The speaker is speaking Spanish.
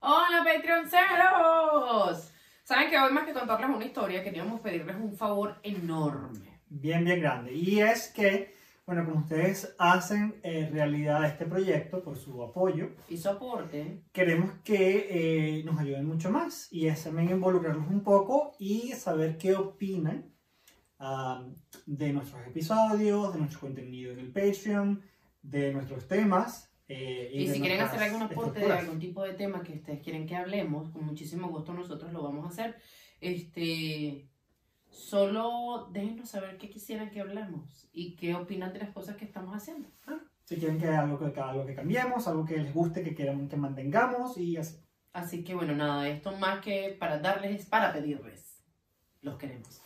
Patreonceros. Saben que hoy más que contarles una historia, queríamos pedirles un favor enorme. Bien, bien grande. Y es que, bueno, como ustedes hacen eh, realidad este proyecto por su apoyo, Y soporte. queremos que eh, nos ayuden mucho más. Y es también involucrarlos un poco y saber qué opinan ah, de nuestros episodios, de nuestro contenido en el Patreon, de nuestros temas. Eh, Y, si quieren hacer algún aporte de algún tipo de tema que ustedes quieren que hablemos, con muchísimo gusto nosotros lo vamos a hacer. Este, solo déjenos saber qué quisieran que hablemos y qué opinan de las cosas que estamos haciendo. Si quieren que algo que, algo que cambiemos, algo que les guste, que quieran que mantengamos y así. Así que bueno, nada, esto más que para darles, es para pedirles. Los queremos.